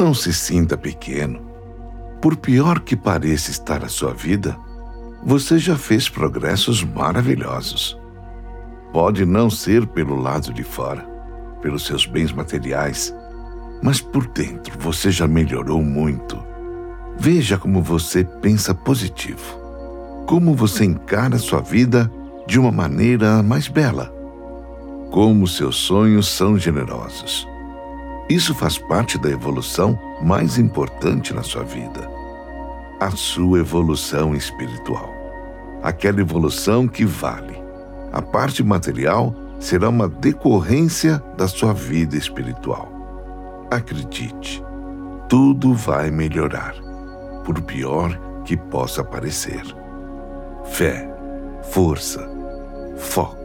Não se sinta pequeno. Por pior que pareça estar a sua vida, você já fez progressos maravilhosos. Pode não ser pelo lado de fora, pelos seus bens materiais, mas por dentro você já melhorou muito. Veja como você pensa positivo, como você encara sua vida de uma maneira mais bela, como seus sonhos são generosos. Isso faz parte da evolução mais importante na sua vida. A sua evolução espiritual. Aquela evolução que vale. A parte material será uma decorrência da sua vida espiritual. Acredite, tudo vai melhorar, por pior que possa parecer. Fé, força, foco